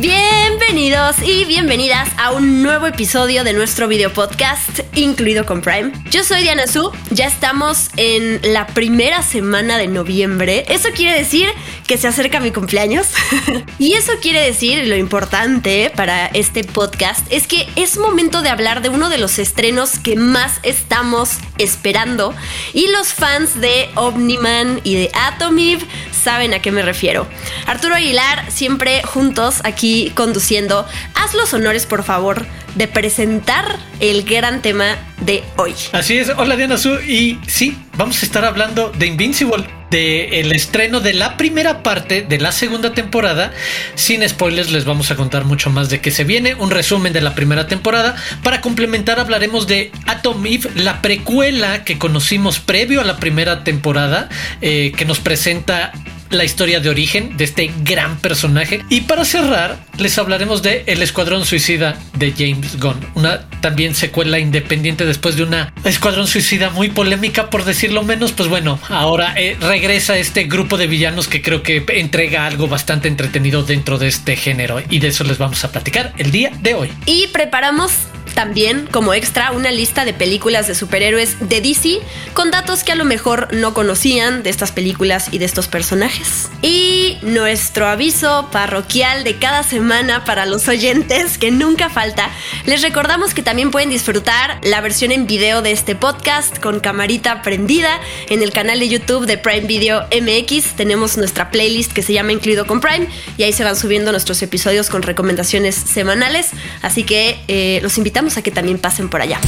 Bienvenidos y bienvenidas a un nuevo episodio de nuestro video podcast, incluido con Prime. Yo soy Diana Su, ya estamos en la primera semana de noviembre. Eso quiere decir que se acerca mi cumpleaños. y eso quiere decir, lo importante para este podcast, es que es momento de hablar de uno de los estrenos que más estamos esperando. Y los fans de Omniman y de Atomiv saben a qué me refiero. Arturo Aguilar, siempre juntos aquí conduciendo. Haz los honores, por favor, de presentar el gran tema de hoy. Así es, hola Diana Su, y sí, vamos a estar hablando de Invincible, de el estreno de la primera parte de la segunda temporada. Sin spoilers, les vamos a contar mucho más de qué se viene, un resumen de la primera temporada. Para complementar, hablaremos de Atom Eve, la precuela que conocimos previo a la primera temporada, eh, que nos presenta la historia de origen de este gran personaje. Y para cerrar, les hablaremos de El Escuadrón Suicida de James Gunn, una también secuela independiente después de una Escuadrón Suicida muy polémica, por decirlo menos. Pues bueno, ahora eh, regresa este grupo de villanos que creo que entrega algo bastante entretenido dentro de este género y de eso les vamos a platicar el día de hoy. Y preparamos también, como extra, una lista de películas de superhéroes de DC con datos que a lo mejor no conocían de estas películas y de estos personajes. Y nuestro aviso parroquial de cada semana para los oyentes, que nunca falta, les recordamos que también pueden disfrutar la versión en video de este podcast con camarita prendida en el canal de YouTube de Prime Video MX. Tenemos nuestra playlist que se llama Incluido con Prime y ahí se van subiendo nuestros episodios con recomendaciones semanales. Así que eh, los invitamos a que también pasen por allá.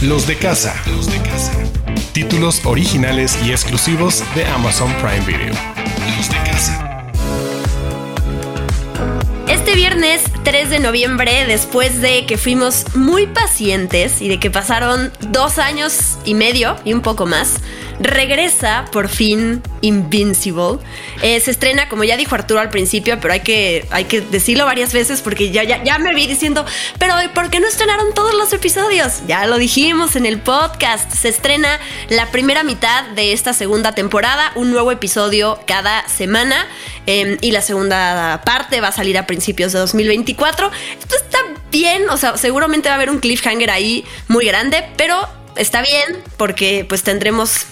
Los de casa. Los de casa. Títulos originales y exclusivos de Amazon Prime Video. Los de casa. Este viernes 3 de noviembre, después de que fuimos muy pacientes y de que pasaron dos años y medio y un poco más, regresa por fin Invincible. Eh, se estrena, como ya dijo Arturo al principio, pero hay que, hay que decirlo varias veces porque ya, ya, ya me vi diciendo, pero ¿por qué no estrenaron todos los episodios? Ya lo dijimos en el podcast. Se estrena la primera mitad de esta segunda temporada, un nuevo episodio cada semana em, y la segunda parte va a salir a principios de 2024. Esto está bien, o sea, seguramente va a haber un cliffhanger ahí muy grande, pero está bien porque pues tendremos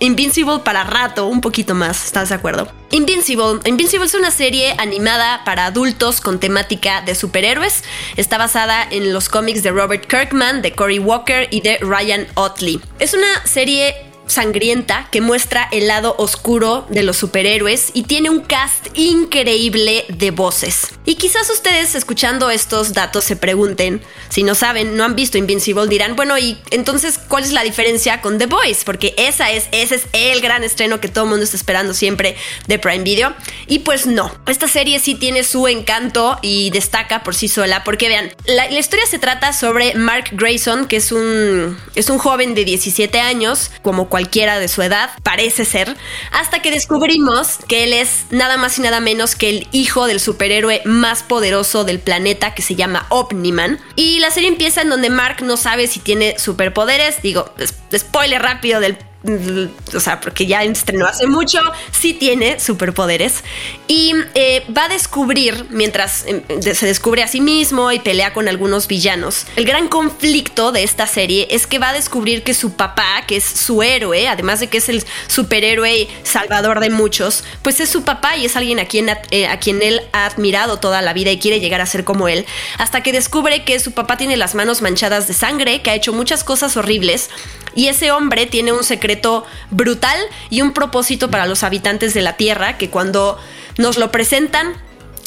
Invincible para rato, un poquito más, ¿estás de acuerdo? Invincible. Invincible es una serie animada para adultos con temática de superhéroes. Está basada en los cómics de Robert Kirkman, de Cory Walker y de Ryan Otley. Es una serie sangrienta que muestra el lado oscuro de los superhéroes y tiene un cast increíble de voces. Y quizás ustedes escuchando estos datos se pregunten, si no saben, no han visto Invincible, dirán, bueno, y entonces, ¿cuál es la diferencia con The Voice? Porque esa es, ese es el gran estreno que todo el mundo está esperando siempre de Prime Video. Y pues no, esta serie sí tiene su encanto y destaca por sí sola, porque vean, la, historia se trata sobre Mark Grayson, que es un, es un joven de 17 años, como cualquiera de su edad, parece ser, hasta que descubrimos que él es nada más y nada menos que el hijo del superhéroe más poderoso del planeta que se llama Omniman. Y la serie empieza en donde Mark no sabe si tiene superpoderes, digo, spoiler rápido del o sea, porque ya estrenó hace mucho, sí tiene superpoderes. Y eh, va a descubrir, mientras em, se descubre a sí mismo y pelea con algunos villanos, el gran conflicto de esta serie es que va a descubrir que su papá, que es su héroe, además de que es el superhéroe salvador de muchos, pues es su papá y es alguien a quien, eh, a quien él ha admirado toda la vida y quiere llegar a ser como él, hasta que descubre que su papá tiene las manos manchadas de sangre, que ha hecho muchas cosas horribles y ese hombre tiene un secreto brutal y un propósito para los habitantes de la Tierra que cuando nos lo presentan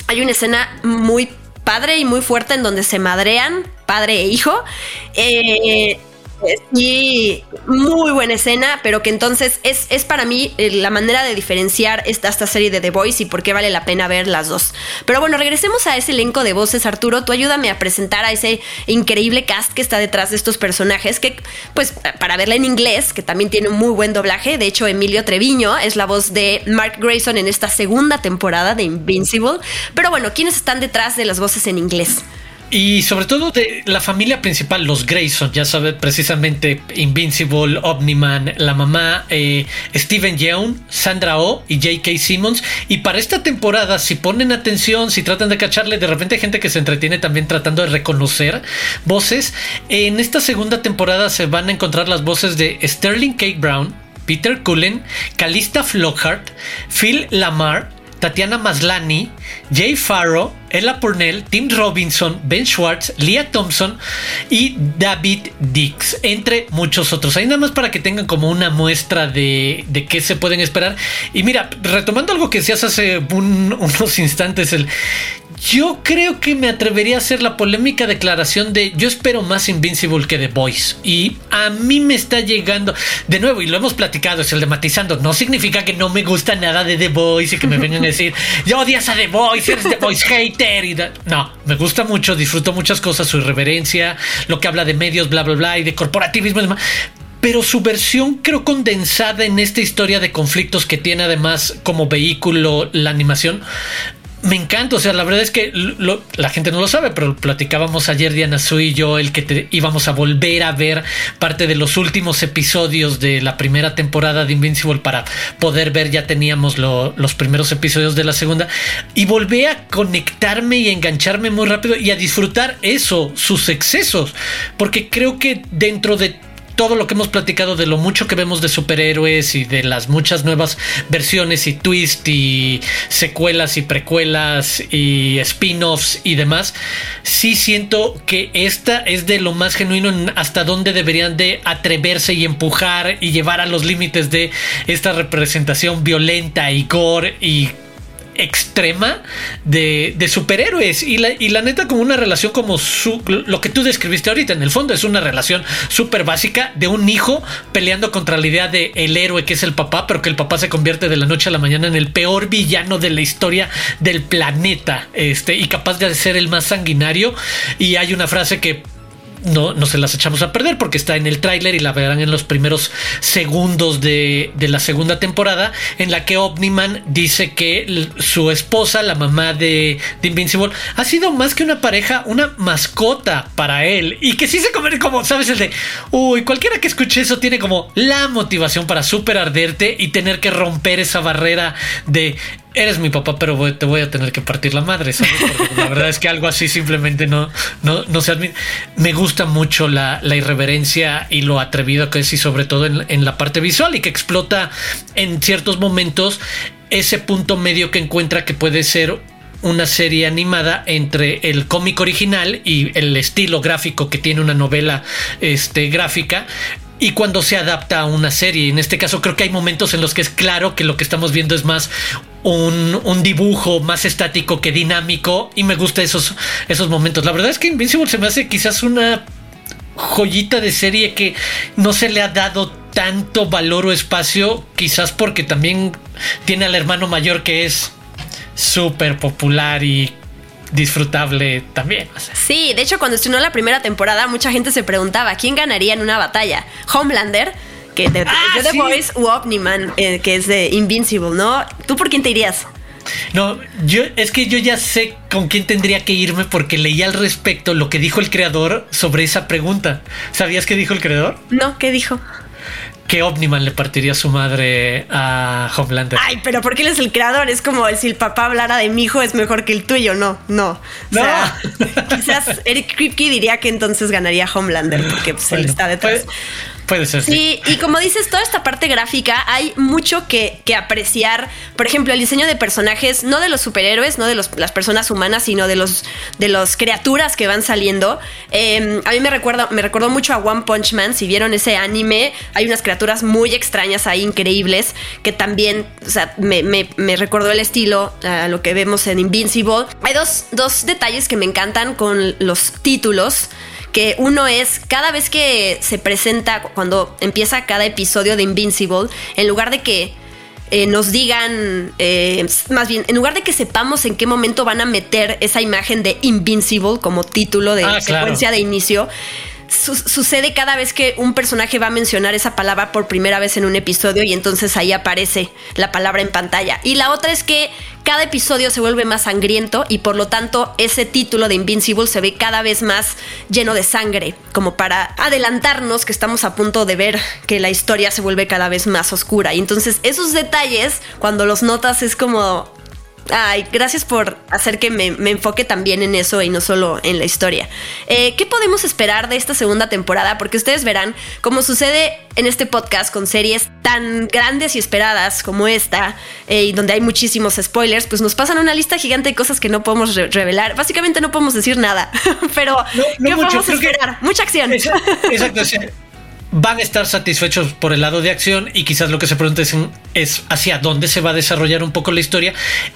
hay una escena muy padre y muy fuerte en donde se madrean padre e hijo. Eh, Sí, muy buena escena, pero que entonces es, es para mí eh, la manera de diferenciar esta, esta, serie de The Voice y por qué vale la pena ver las dos. Pero bueno, regresemos a ese elenco de voces, Arturo. Tú ayúdame a presentar a ese increíble cast que está detrás de estos personajes, que pues para verla en inglés, que también tiene un muy buen doblaje. De hecho, Emilio Treviño es la voz de Mark Grayson en esta segunda temporada de Invincible. Pero bueno, ¿quiénes están detrás de las voces en inglés? Y sobre todo de la familia principal, los Grayson, ya sabes, precisamente Invincible, Omniman, la mamá, eh, Steven Yeun, Sandra Oh y J.K. Simmons. Y para esta temporada, si ponen atención, si tratan de cacharle, de repente gente que se entretiene también tratando de reconocer voces. En esta segunda temporada se van a encontrar las voces de Sterling K. Brown, Peter Cullen, Calista Flockhart, Phil Lamar, Tatiana Maslani, Jay Farrow, Ella Purnell, Tim Robinson, Ben Schwartz, Leah Thompson y David Dix, entre muchos otros. Ahí nada más para que tengan como una muestra de, de qué se pueden esperar. Y mira, retomando algo que decías hace unos instantes, el, yo creo que me atrevería a hacer la polémica declaración de yo espero más Invincible que The Voice. Y a mí me está llegando, de nuevo, y lo hemos platicado, es el de matizando. No significa que no me gusta nada de The Voice y que me vengan a decir, yo odias a The Voice, eres The Voice hater. Y no, me gusta mucho, disfruto muchas cosas, su irreverencia, lo que habla de medios, bla, bla, bla, y de corporativismo y demás pero su versión creo condensada en esta historia de conflictos que tiene además como vehículo la animación me encanta, o sea, la verdad es que la gente no lo sabe, pero platicábamos ayer Diana Su y yo el que íbamos a volver a ver parte de los últimos episodios de la primera temporada de Invincible para poder ver, ya teníamos los primeros episodios de la segunda y volví a conectarme y engancharme muy rápido y a disfrutar eso, sus excesos, porque creo que dentro de todo lo que hemos platicado de lo mucho que vemos de superhéroes y de las muchas nuevas versiones y twist y secuelas y precuelas y spin-offs y demás, sí siento que esta es de lo más genuino hasta donde deberían de atreverse y empujar y llevar a los límites de esta representación violenta y gore y extrema de, superhéroes. Y la, y la, neta como una relación como su, lo que tú describiste ahorita en el fondo es una relación súper básica de un hijo peleando contra la idea de el héroe que es el papá pero que el papá se convierte de la noche a la mañana en el peor villano de la historia del planeta este y capaz de ser el más sanguinario. Y hay una frase que no, no se las echamos a perder porque está en el tráiler y la verán en los primeros segundos de, la segunda temporada en la que Omniman dice que su esposa, la mamá de, de, Invincible, ha sido más que una pareja, una mascota para él y que sí se convierte como, ¿sabes? El de, uy, cualquiera que escuche eso tiene como la motivación para super arderte y tener que romper esa barrera de eres mi papá, pero te voy a tener que partir la madre, ¿sabes? la verdad es que algo así simplemente no, no, no se admite. Me gusta mucho la, la, irreverencia y lo atrevido que es y sobre todo en, en, la parte visual y que explota en ciertos momentos ese punto medio que encuentra que puede ser una serie animada entre el cómic original y el estilo gráfico que tiene una novela este, gráfica y cuando se adapta a una serie. En este caso creo que hay momentos en los que es claro que lo que estamos viendo es más un, dibujo más estático que dinámico y me gusta esos, esos momentos. La verdad es que Invincible se me hace quizás una joyita de serie que no se le ha dado tanto valor o espacio, quizás porque también tiene al hermano mayor que es súper popular y disfrutable también. Sí, de hecho cuando estrenó la primera temporada mucha gente se preguntaba quién ganaría en una batalla, Homelander, que de, ah, The Voice, u Omniman, eh, que es de Invincible, ¿no? ¿Tú por quién te irías? No, yo es que yo ya sé con quién tendría que irme porque leí al respecto lo que dijo el creador sobre esa pregunta. ¿Sabías qué dijo el creador? No, ¿qué dijo? que Omniman le partiría su madre a Homelander. Ay, pero porque él es el creador. Es como si el papá hablara de mi hijo es mejor que el tuyo. No, no. O sea, quizás Eric Kripke diría que entonces ganaría Homelander porque pues, él está detrás. Sí, y como dices, toda esta parte gráfica hay mucho que, apreciar. Por ejemplo, el diseño de personajes, no de los superhéroes, no de las personas humanas, sino de los de las criaturas que van saliendo. Em, a mí me recuerda, me recordó mucho a One Punch Man. Si vieron ese anime, hay unas criaturas muy extrañas ahí, increíbles, que también, sea, me, me recordó el estilo a lo que vemos en Invincible. Hay dos, dos detalles que me encantan con los títulos que uno es cada vez que se presenta, cuando empieza cada episodio de Invincible, en lugar de que eh, nos digan, eh, más bien, en lugar de que sepamos en qué momento van a meter esa imagen de Invincible como título de ah, secuencia de inicio, sucede cada vez que un personaje va a mencionar esa palabra por primera vez en un episodio y entonces ahí aparece la palabra en pantalla. Y la otra es que cada episodio se vuelve más sangriento y por lo tanto ese título de Invincible se ve cada vez más lleno de sangre, como para adelantarnos que estamos a punto de ver que la historia se vuelve cada vez más oscura. Y entonces esos detalles, cuando los notas, es como, Ay, gracias por hacer que me, enfoque también en eso y no solo en la historia. Eh, ¿Qué podemos esperar de esta segunda temporada? Porque ustedes verán, como sucede en este podcast con series tan grandes y esperadas como esta, eh, y donde hay muchísimos spoilers, pues nos pasan una lista gigante de cosas que no podemos revelar. Básicamente no podemos decir nada, pero ¿qué podemos esperar? Mucha acción. Exacto van a estar satisfechos por el lado de acción y quizás lo que se pregunta es, hacia dónde se va a desarrollar un poco la historia.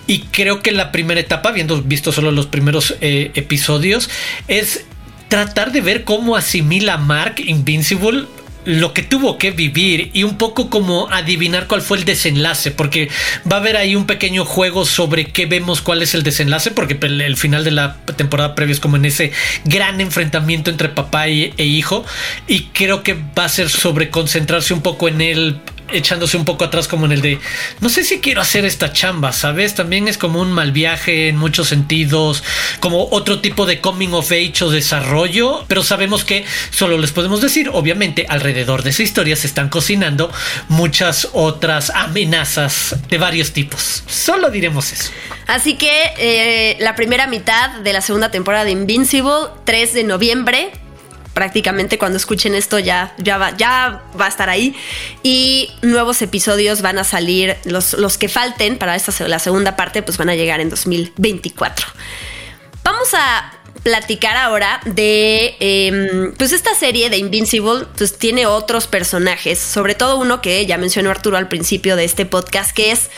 Y creo que la primera etapa, habiendo visto solo los primeros eh, episodios, es tratar de ver cómo asimila Mark Invincible lo que tuvo que vivir y un poco como adivinar cuál fue el desenlace, porque va a haber ahí un pequeño juego sobre qué vemos, cuál es el desenlace, porque el final de la temporada previa es como en ese gran enfrentamiento entre papá e hijo, y creo que va a ser sobre concentrarse un poco en él echándose un poco atrás como en el de no sé si quiero hacer esta chamba, ¿sabes? También es como un mal viaje en muchos sentidos, como otro tipo de coming of age o desarrollo, pero sabemos que solo les podemos decir, obviamente alrededor de esa historia se están cocinando muchas otras amenazas de varios tipos. Solo diremos eso. Así que eh, la primera mitad de la segunda temporada de Invincible, 3 de noviembre, prácticamente cuando escuchen esto ya, ya, va, ya va a estar ahí. Y nuevos episodios van a salir, los, los que falten para esta, la segunda parte, pues van a llegar en 2024. Vamos a platicar ahora de em, pues esta serie de Invincible pues tiene otros personajes sobre todo uno que ya mencionó Arturo al principio de este podcast que es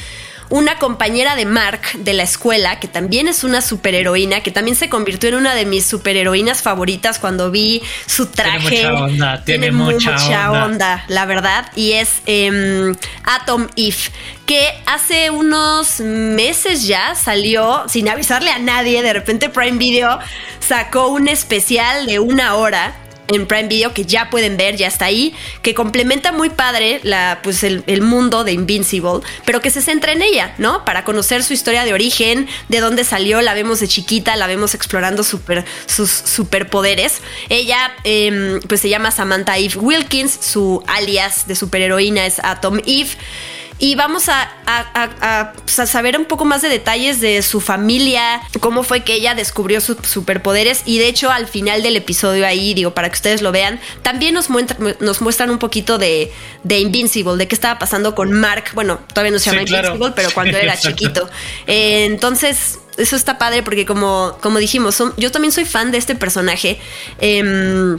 una compañera de Mark de la escuela, que también es una superheroína, que también se convirtió en una de mis superheroínas favoritas cuando vi su traje. Tiene mucha onda, tiene, mucha, onda. la verdad. Y es em, Atom Eve, que hace unos meses ya salió, sin avisarle a nadie, de repente Prime Video sacó un especial de una hora en Prime Video que ya pueden ver, ya está ahí, que complementa muy padre la, pues el, mundo de Invincible, pero que se centra en ella, ¿no? Para conocer su historia de origen, de dónde salió, la vemos de chiquita, la vemos explorando super, sus superpoderes. Ella, em, pues se llama Samantha Eve Wilkins, su alias de superheroína es Atom Eve. Y vamos a, saber un poco más de detalles de su familia, cómo fue que ella descubrió sus superpoderes. Y de hecho, al final del episodio ahí, digo, para que ustedes lo vean, también nos, nos muestran un poquito de, Invincible, de qué estaba pasando con Mark. Bueno, todavía no se llama Invincible, pero cuando era chiquito. Eh, entonces, eso está padre porque como, como dijimos, yo también soy fan de este personaje. Eh,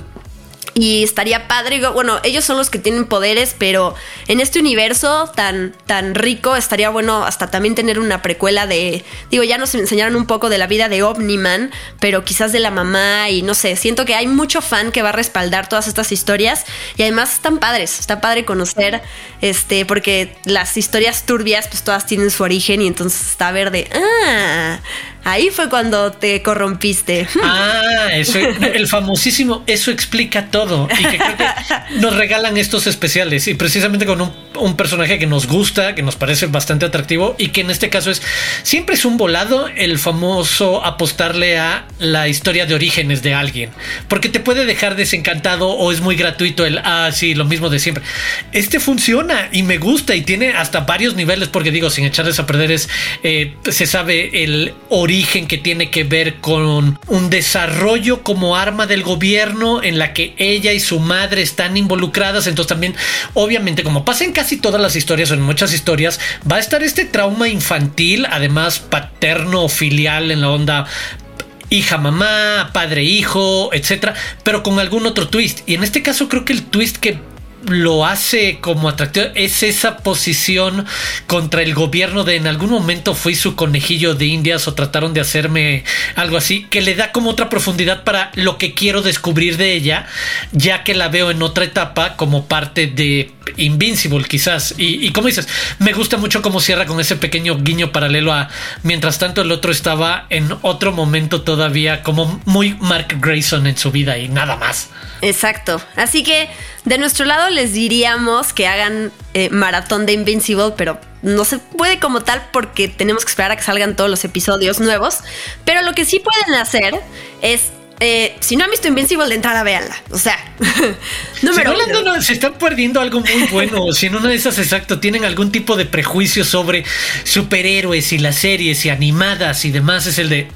y estaría padre, bueno, ellos son los que tienen poderes, pero en este universo tan, tan rico estaría bueno hasta también tener una precuela de, digo, ya nos enseñaron un poco de la vida de Omniman, pero quizás de la mamá y no sé, siento que hay mucho fan que va a respaldar todas estas historias y además están padres, está padre conocer, este, porque las historias turbias pues todas tienen su origen y entonces está verde, ah, Ahí fue cuando te corrompiste. Ah, eso, el famosísimo, eso explica todo. Y que creo que nos regalan estos especiales. Y precisamente con un, un, personaje que nos gusta, que nos parece bastante atractivo. Y que en este caso es, siempre es un volado el famoso apostarle a la historia de orígenes de alguien. Porque te puede dejar desencantado o es muy gratuito el, ah, sí, lo mismo de siempre. Este funciona y me gusta y tiene hasta varios niveles. Porque digo, sin echarles a perder es, eh, se sabe el origen origen que tiene que ver con un desarrollo como arma del gobierno en la que ella y su madre están involucradas. Entonces también, obviamente, como pasa en casi todas las historias o en muchas historias, va a estar este trauma infantil, además paterno o filial en la onda hija mamá, padre hijo, etcétera, pero con algún otro twist. Y en este caso creo que el twist que lo hace como atractivo es esa posición contra el gobierno de en algún momento fui su conejillo de indias o trataron de hacerme algo así que le da como otra profundidad para lo que quiero descubrir de ella ya que la veo en otra etapa como parte de Invincible quizás. Y, como dices me gusta mucho cómo cierra con ese pequeño guiño paralelo a mientras tanto el otro estaba en otro momento todavía como muy Mark Grayson en su vida y nada más. Exacto. Así que De nuestro lado les diríamos que hagan eh, maratón de Invincible, pero no se puede como tal porque tenemos que esperar a que salgan todos los episodios nuevos. Pero lo que sí pueden hacer es eh, si no han visto Invincible de entrada, véanla. O sea, número si no, no, se están perdiendo algo muy bueno. si en una de esas, exacto, tienen algún tipo de prejuicio sobre superhéroes y las series y animadas y demás, es el de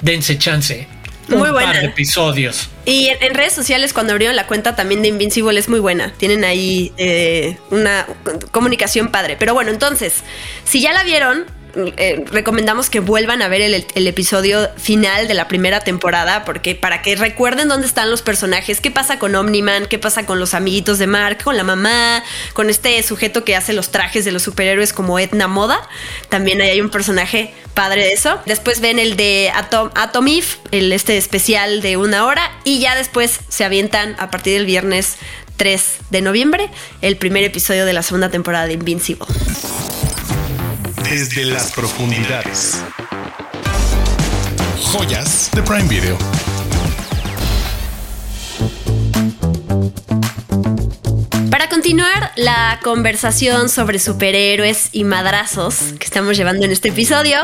dense chance. Muy un Par de episodios. Y en, redes sociales, cuando abrieron la cuenta también de Invincible, es muy buena. Tienen ahí eh, una comunicación padre. Pero bueno, entonces, si ya la vieron, eh, recomendamos que vuelvan a ver el, episodio final de la primera temporada, porque para que recuerden dónde están los personajes, qué pasa con Omniman, qué pasa con los amiguitos de Mark, con la mamá, con este sujeto que hace los trajes de los superhéroes como Edna Moda. También hay un personaje padre de eso. Después ven el de Atom, Atomif, el este especial de una hora, y ya después se avientan a partir del viernes 3 de noviembre el primer episodio de la segunda temporada de Invincible desde las profundidades. Joyas de Prime Video. Para continuar la conversación sobre superhéroes y madrazos que estamos llevando en este episodio,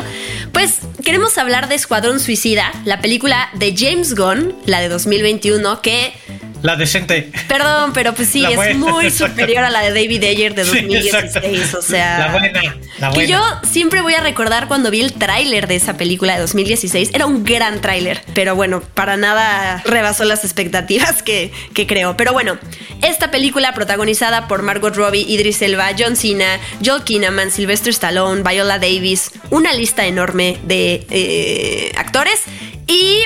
pues queremos hablar de Escuadrón Suicida, la película de James Gunn, la de 2021, que la decente. Perdón, pero pues sí, es muy superior a la de David Ayer de 2016. o sea. La buena, la buena. Que yo siempre voy a recordar cuando vi el tráiler de esa película de 2016. Era un gran tráiler. Pero bueno, para nada rebasó las expectativas que, que creo. Pero bueno, esta película protagonizada por Margot Robbie, Idris Elba, John Cena, Joel Kinnaman, Sylvester Stallone, Viola Davis. Una lista enorme de eh, actores. Y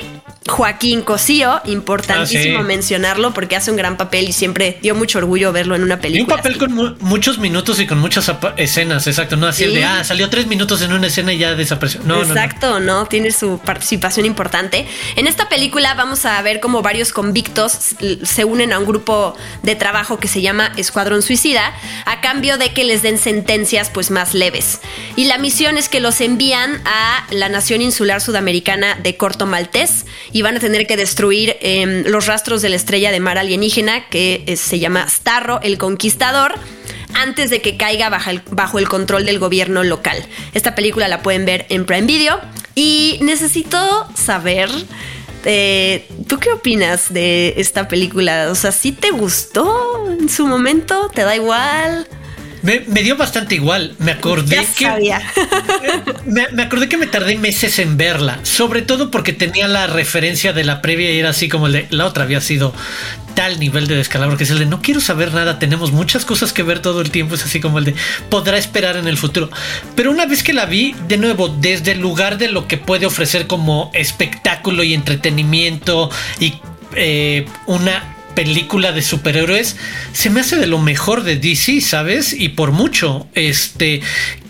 Joaquín Cosío, importantísimo ah, mencionarlo porque hace un gran papel y siempre dio mucho orgullo verlo en una película. un papel con muchos minutos y con muchas escenas, exacto. No así el de, ah, salió tres minutos en una escena y ya desapareció. No, exacto, no, tiene su participación importante. En esta película vamos a ver cómo varios convictos se unen a un grupo de trabajo que se llama Escuadrón Suicida a cambio de que les den sentencias pues más leves. Y la misión es que los envían a la nación insular sudamericana de Corto Maltés y van a tener que destruir em, los rastros de la estrella de mar alienígena que eh, se llama Starro el Conquistador antes de que caiga bajo el, bajo el control del gobierno local. Esta película la pueden ver en Prime Video y necesito saber... Eh, ¿Tú qué opinas de esta película? O sea, ¿sí te gustó en su momento? ¿Te da igual? Me, dio bastante igual. Me acordé que. Me, acordé que me tardé meses en verla. Sobre todo porque tenía la referencia de la previa y era así como el de la otra había sido tal nivel de descalabro que es el de no quiero saber nada, tenemos muchas cosas que ver todo el tiempo, es así como el de podrá esperar en el futuro. Pero una vez que la vi, de nuevo, desde el lugar de lo que puede ofrecer como espectáculo y entretenimiento y eh, una película de superhéroes se me hace de lo mejor de DC, ¿sabes? Y por mucho, este,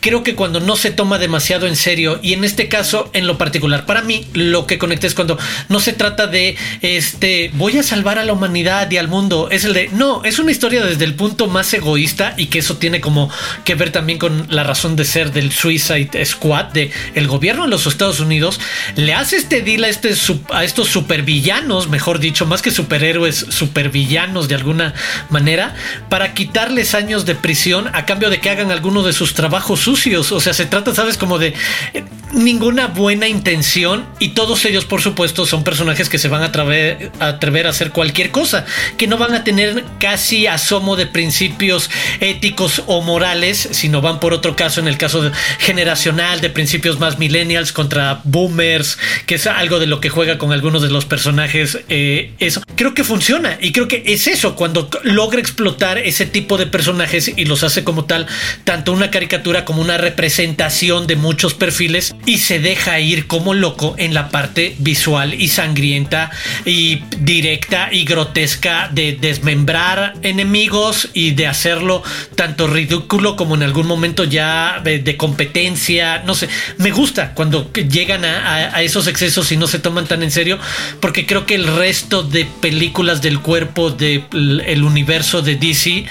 creo que cuando no se toma demasiado en serio y en este caso en lo particular para mí lo que conecté es cuando no se trata de este voy a salvar a la humanidad y al mundo es el de no es una historia desde el punto más egoísta y que eso tiene como que ver también con la razón de ser del Suicide Squad de el gobierno de los Estados Unidos le hace este deal a, este, a estos supervillanos mejor dicho más que superhéroes supervillanos de alguna manera para quitarles años de prisión a cambio de que hagan alguno de sus trabajos o sea, se trata, ¿sabes? Como de eh, ninguna buena intención y todos ellos, por supuesto, son personajes que se van a atrever, a a hacer cualquier cosa, que no van a tener casi asomo de principios éticos o morales, sino van por otro caso, en el caso generacional, de principios más millennials contra boomers, que es algo de lo que juega con algunos de los personajes. Eh, eso creo que funciona y creo que es eso, cuando logra explotar ese tipo de personajes y los hace como tal, tanto una caricatura como una representación de muchos perfiles y se deja ir como loco en la parte visual y sangrienta y directa y grotesca de desmembrar enemigos y de hacerlo tanto ridículo como en algún momento ya de, competencia. No sé, me gusta cuando llegan a, esos excesos y no se toman tan en serio porque creo que el resto de películas del cuerpo del el universo de DC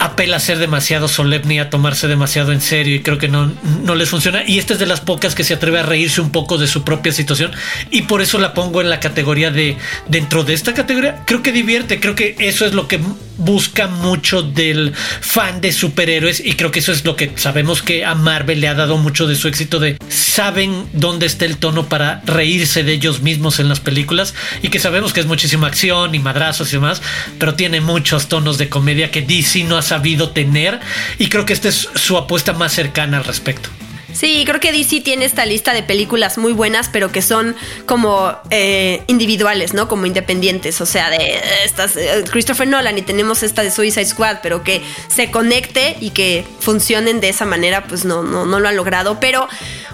apela a ser demasiado solemne y a tomarse demasiado en serio y creo que no, no les funciona. Y esta es de las pocas que se atreve a reírse un poco de su propia situación y por eso la pongo en la categoría de dentro de esta categoría. Creo que divierte, creo que eso es lo que busca mucho del fan de superhéroes y creo que eso es lo que sabemos que a Marvel le ha dado mucho de su éxito de saben dónde está el tono para reírse de ellos mismos en las películas y que sabemos que es muchísima acción y madrazos y demás, pero tiene muchos tonos de comedia que DC no ha sabido tener y creo que esta es su apuesta más cercana al respecto. Sí, creo que DC tiene esta lista de películas muy buenas, pero que son como eh, individuales, ¿no? Como independientes. O sea, de eh, estas eh, Christopher Nolan y tenemos esta de Suicide Squad, pero que se conecte y que funcionen de esa manera, pues no, no, no lo han logrado. Pero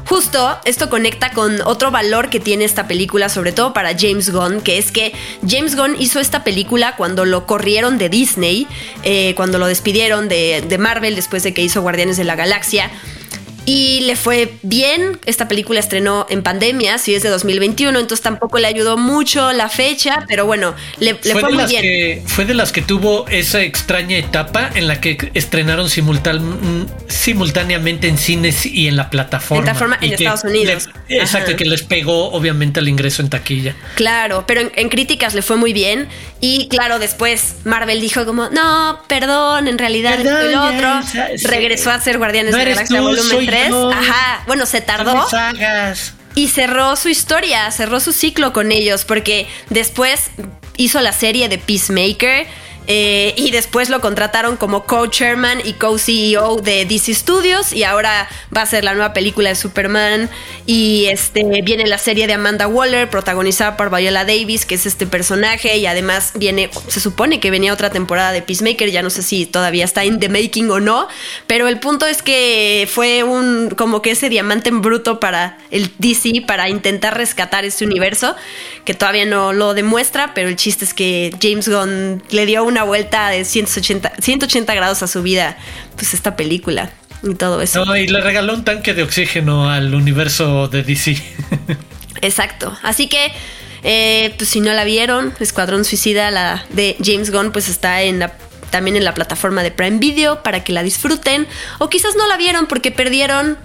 justo esto conecta con otro valor que tiene esta película, sobre todo para James Gunn, que es que James Gunn hizo esta película cuando lo corrieron de Disney, cuando lo despidieron de, de Marvel después de que hizo Guardianes de la Galaxia. Y le fue bien. Esta película estrenó en pandemia, sí es de 2021, entonces tampoco le ayudó mucho la fecha, pero bueno, le, fue, muy bien. fue de las que tuvo esa extraña etapa en la que estrenaron simultáneamente en cines y en la plataforma. Plataforma en Estados Unidos. exacto, que les pegó obviamente el ingreso en taquilla. Claro, pero en, críticas le fue muy bien. Y claro, después Marvel dijo como, no, perdón, en realidad el otro. Regresó a ser Guardianes de la Galaxia Volumen 3 Ajá, bueno, se tardó. Y cerró su historia, cerró su ciclo con ellos, porque después hizo la serie de Peacemaker eh, y después lo contrataron como co-chairman y co-CEO de DC Studios y ahora va a ser la nueva película de Superman. Y este viene la serie de Amanda Waller protagonizada por Viola Davis que es este personaje y además viene se supone que venía otra temporada de Peacemaker ya no sé si todavía está en the making o no pero el punto es que fue un como que ese diamante en bruto para el DC para intentar rescatar este universo que todavía no lo demuestra pero el chiste es que James Gunn le dio un una vuelta de 180, 180 grados a su vida, pues esta película y todo eso. y le regaló un tanque de oxígeno al universo de DC. Exacto. Así que, eh, pues si no la vieron, Escuadrón Suicida, la de James Gunn, pues está en la también en la plataforma de Prime Video para que la disfruten. O quizás no la vieron porque perdieron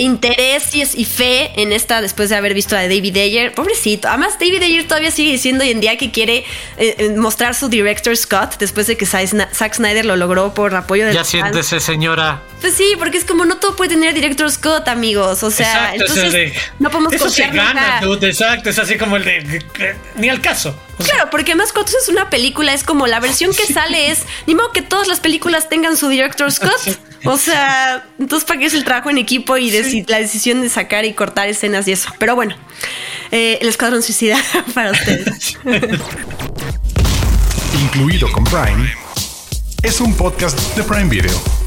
interés y, fe en esta después de haber visto a David Ayer. Pobrecito. Además, David Ayer todavía sigue diciendo hoy en día que quiere eh, eh, mostrar su director Scott después de que Zack Snyder lo logró por apoyo de Ya siéntese, señora. Pues sí, porque es como no todo puede tener director Scott, amigos. O sea, entonces no podemos Eso se gana, exacto. Es así como el de. Ni al caso. Claro, porque más cuando es una película, es como la versión que sale es. Ni modo que todas las películas tengan su director Scott. O sea, entonces, ¿para qué es el trabajo en equipo y la decisión de sacar y cortar escenas y eso? Pero bueno, eh, el Escuadrón Suicida para ustedes. Incluido con Prime, es un podcast de Prime Video.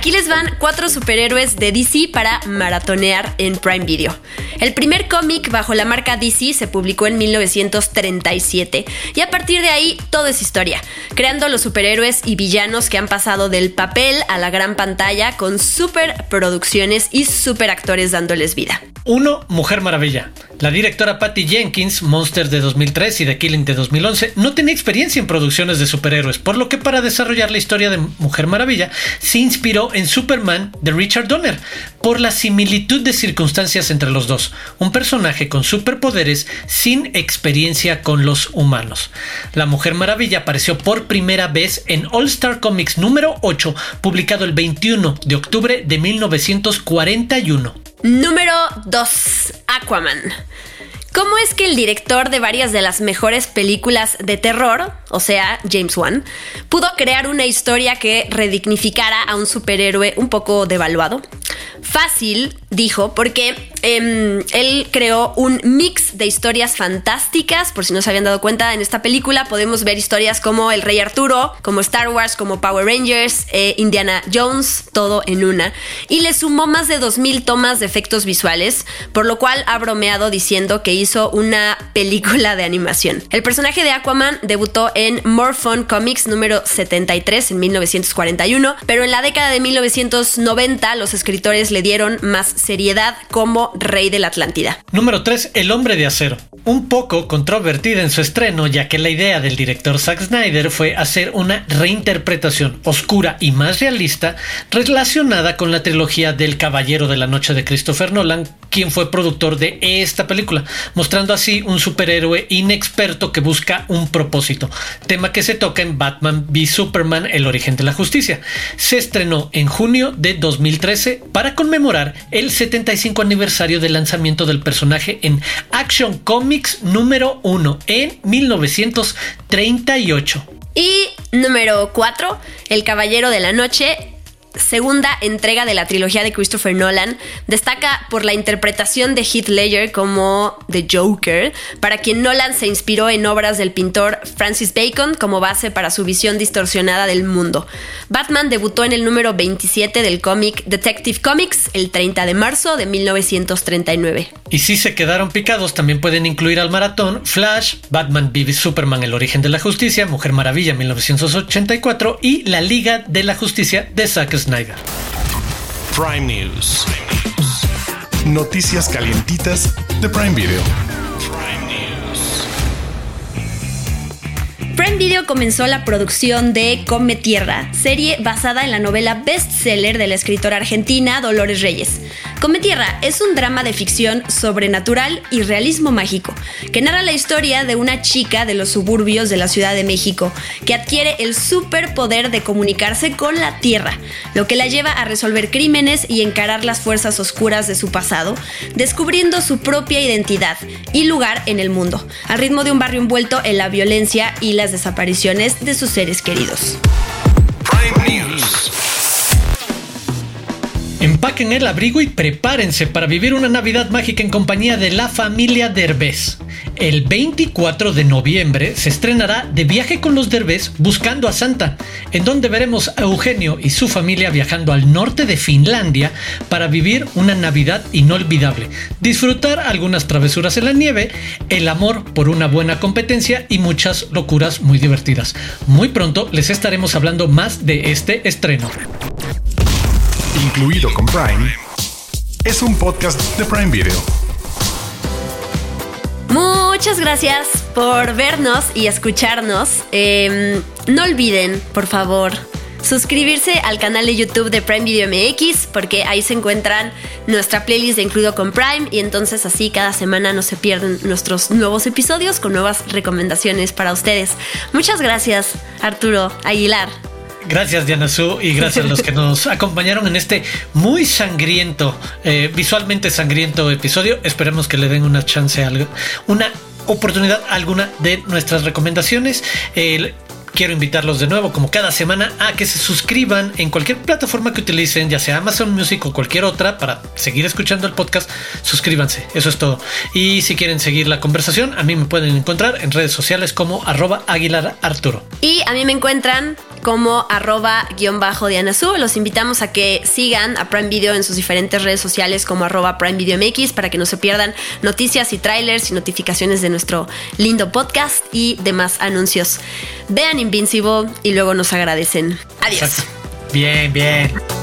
Aquí les van cuatro superhéroes de DC para maratonear en Prime Video. El primer cómic bajo la marca DC se publicó en 1937 y a partir de ahí todo es historia, creando los superhéroes y villanos que han pasado del papel a la gran pantalla con superproducciones y superactores dándoles vida. 1. Mujer Maravilla. La directora Patty Jenkins, Monster de 2003 y The Killing de 2011, no tenía experiencia en producciones de superhéroes, por lo que para desarrollar la historia de Mujer Maravilla se inspiró en Superman de Richard Donner, por la similitud de circunstancias entre los dos, un personaje con superpoderes sin experiencia con los humanos. La Mujer Maravilla apareció por primera vez en All Star Comics número 8, publicado el 21 de octubre de 1941. Número 2. Aquaman. ¿Cómo es que el director de varias de las mejores películas de terror, o sea, James Wan, pudo crear una historia que redignificara a un superhéroe un poco devaluado? Fácil, dijo, porque em, él creó un mix de historias fantásticas, por si no se habían dado cuenta, en esta película podemos ver historias como El Rey Arturo, como Star Wars, como Power Rangers, eh, Indiana Jones, todo en una, y le sumó más de 2.000 tomas de efectos visuales, por lo cual ha bromeado diciendo que hizo una película de animación. El personaje de Aquaman debutó en More Comics número 73 en 1941, pero en la década de 1990 los escritores le dieron más seriedad como rey de la Atlántida. Número 3. El hombre de acero. un poco controvertida en su estreno, ya que la idea del director Zack Snyder fue hacer una reinterpretación oscura y más realista relacionada con la trilogía del Caballero de la Noche de Christopher Nolan, quien fue productor de esta película, mostrando así un superhéroe inexperto que busca un propósito, tema que se toca en Batman v Superman, el origen de la justicia. Se estrenó en junio de 2013 para conmemorar el 75 aniversario del lanzamiento del personaje en Action Comics número 1 en 1938. Y número 4, El Caballero de la Noche, segunda entrega de la trilogía de Christopher Nolan, destaca por la interpretación de Heath Ledger como The Joker, para quien Nolan se inspiró en obras del pintor Francis Bacon como base para su visión distorsionada del mundo. Batman debutó en el número 27 del cómic Detective Comics el 30 de marzo de 1939. Y si se quedaron picados, también pueden incluir al maratón Flash, Batman v Superman El origen de la justicia, Mujer Maravilla 1984 y La Liga de la Justicia de Zack Snyder. Prime News. Noticias calientitas de Prime Video. Prime Video comenzó la producción de Come Tierra, serie basada en la novela bestseller de la escritora argentina Dolores Reyes. Come Tierra es un drama de ficción sobrenatural y realismo mágico, que narra la historia de una chica de los suburbios de la Ciudad de México que adquiere el superpoder de comunicarse con la Tierra, lo que la lleva a resolver crímenes y encarar las fuerzas oscuras de su pasado, descubriendo su propia identidad y lugar en el mundo, al ritmo de un barrio envuelto en la violencia y las desapariciones de sus seres queridos. Empaquen el abrigo y prepárense para vivir una Navidad mágica en compañía de la familia Derbez. El 24 de noviembre se estrenará De viaje con los Derbez buscando a Santa, en donde veremos a Eugenio y su familia viajando al norte de Finlandia para vivir una Navidad inolvidable, disfrutar algunas travesuras en la nieve, el amor por una buena competencia y muchas locuras muy divertidas. Muy pronto les estaremos hablando más de este estreno. Incluido con Prime. Es un podcast de Prime Video. Muchas gracias por vernos y escucharnos. Eh, no olviden, por favor, suscribirse al canal de YouTube de Prime Video MX porque ahí se encuentran nuestra playlist de Incluido con Prime y entonces así cada semana no se pierden nuestros nuevos episodios con nuevas recomendaciones para ustedes. Muchas gracias, Arturo Aguilar. Gracias Diana Su y gracias a los que nos acompañaron en este muy sangriento, eh, visualmente sangriento episodio. Esperemos que le den una chance, a algo, una oportunidad alguna de nuestras recomendaciones. Quiero invitarlos de nuevo, como cada semana, a que se suscriban en cualquier plataforma que utilicen, ya sea Amazon Music o cualquier otra, para seguir escuchando el podcast. Suscríbanse, eso es todo. Y si quieren seguir la conversación, a mí me pueden encontrar en redes sociales como arroba Aguilar Arturo. Y a mí me encuentran como arroba guion bajo Diana Su. Los invitamos a que sigan a Prime Video en sus diferentes redes sociales como arroba Prime Video MX para que no se pierdan noticias y trailers y notificaciones de nuestro lindo podcast y demás anuncios. Vean Invincible y luego nos agradecen. Adiós. Bien, bien.